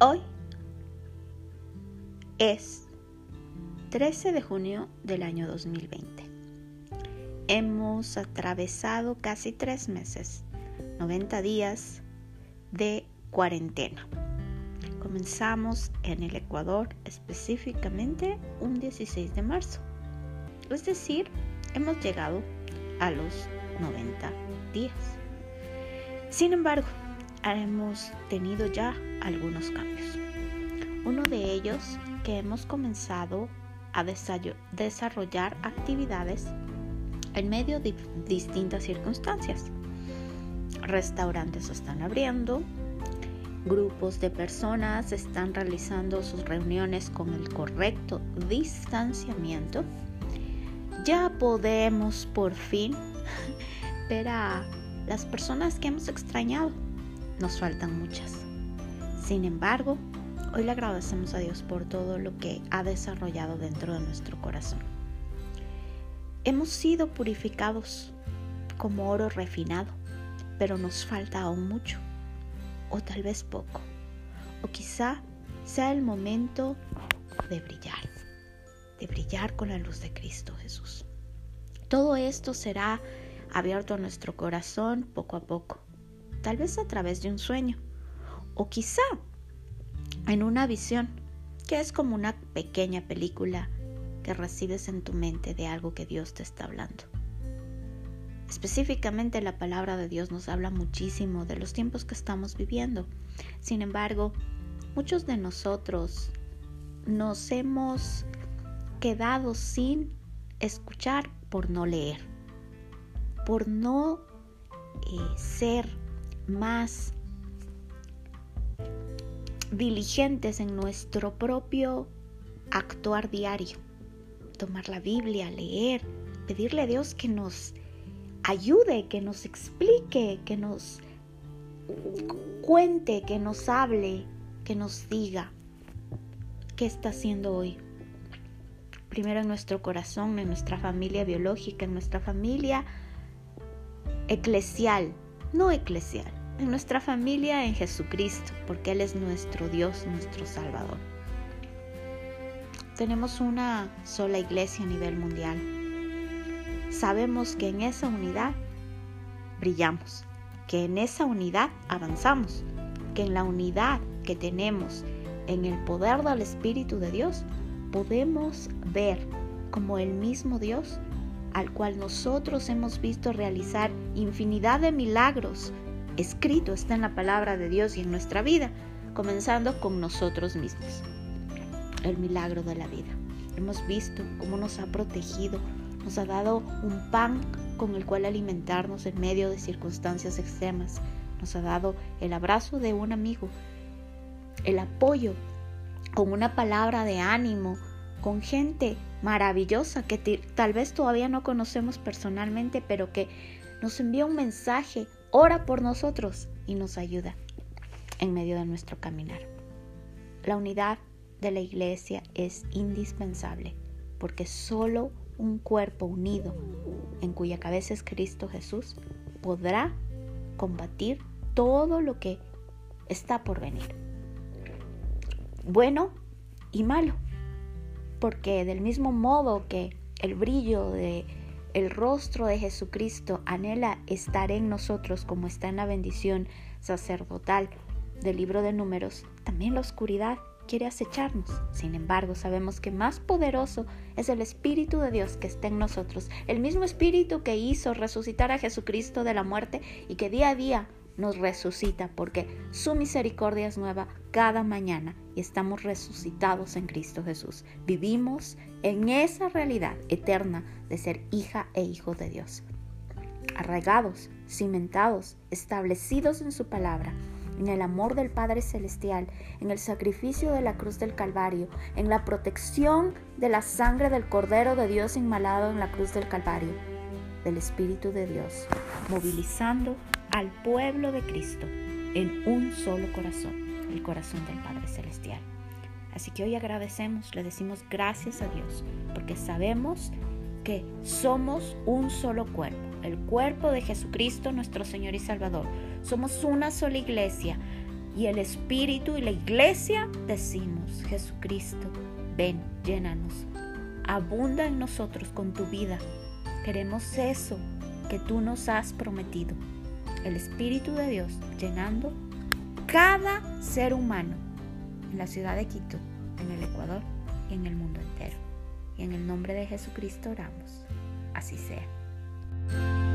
Hoy es 13 de junio del año 2020. Hemos atravesado casi tres meses, 90 días de cuarentena. Comenzamos en el Ecuador específicamente un 16 de marzo. Es decir, hemos llegado a los 90 días. Sin embargo, hemos tenido ya algunos cambios. Uno de ellos que hemos comenzado a desarrollar actividades en medio de distintas circunstancias. Restaurantes están abriendo, grupos de personas están realizando sus reuniones con el correcto distanciamiento. Ya podemos por fin ver a las personas que hemos extrañado nos faltan muchas. Sin embargo, hoy le agradecemos a Dios por todo lo que ha desarrollado dentro de nuestro corazón. Hemos sido purificados como oro refinado, pero nos falta aún mucho, o tal vez poco, o quizá sea el momento de brillar, de brillar con la luz de Cristo Jesús. Todo esto será abierto a nuestro corazón poco a poco tal vez a través de un sueño, o quizá en una visión, que es como una pequeña película que recibes en tu mente de algo que Dios te está hablando. Específicamente la palabra de Dios nos habla muchísimo de los tiempos que estamos viviendo. Sin embargo, muchos de nosotros nos hemos quedado sin escuchar por no leer, por no eh, ser más diligentes en nuestro propio actuar diario. Tomar la Biblia, leer, pedirle a Dios que nos ayude, que nos explique, que nos cuente, que nos hable, que nos diga qué está haciendo hoy. Primero en nuestro corazón, en nuestra familia biológica, en nuestra familia eclesial, no eclesial en nuestra familia en Jesucristo, porque Él es nuestro Dios, nuestro Salvador. Tenemos una sola iglesia a nivel mundial. Sabemos que en esa unidad brillamos, que en esa unidad avanzamos, que en la unidad que tenemos en el poder del Espíritu de Dios, podemos ver como el mismo Dios al cual nosotros hemos visto realizar infinidad de milagros escrito está en la palabra de Dios y en nuestra vida, comenzando con nosotros mismos. El milagro de la vida. Hemos visto cómo nos ha protegido, nos ha dado un pan con el cual alimentarnos en medio de circunstancias extremas. Nos ha dado el abrazo de un amigo, el apoyo con una palabra de ánimo, con gente maravillosa que tal vez todavía no conocemos personalmente, pero que nos envía un mensaje ora por nosotros y nos ayuda en medio de nuestro caminar. La unidad de la iglesia es indispensable porque solo un cuerpo unido en cuya cabeza es Cristo Jesús podrá combatir todo lo que está por venir. Bueno y malo, porque del mismo modo que el brillo de el rostro de Jesucristo anhela estar en nosotros como está en la bendición sacerdotal del libro de números, también la oscuridad quiere acecharnos. Sin embargo, sabemos que más poderoso es el Espíritu de Dios que está en nosotros, el mismo Espíritu que hizo resucitar a Jesucristo de la muerte y que día a día nos resucita porque su misericordia es nueva cada mañana y estamos resucitados en Cristo Jesús. Vivimos en esa realidad eterna de ser hija e hijo de Dios. Arraigados, cimentados, establecidos en su palabra, en el amor del Padre Celestial, en el sacrificio de la cruz del Calvario, en la protección de la sangre del Cordero de Dios inmalado en la cruz del Calvario, del Espíritu de Dios, movilizando al pueblo de Cristo en un solo corazón, el corazón del Padre Celestial. Así que hoy agradecemos, le decimos gracias a Dios, porque sabemos que somos un solo cuerpo, el cuerpo de Jesucristo nuestro Señor y Salvador. Somos una sola iglesia y el Espíritu y la iglesia decimos, Jesucristo, ven, llénanos, abunda en nosotros con tu vida. Queremos eso que tú nos has prometido. El Espíritu de Dios llenando cada ser humano en la ciudad de Quito, en el Ecuador y en el mundo entero. Y en el nombre de Jesucristo oramos. Así sea.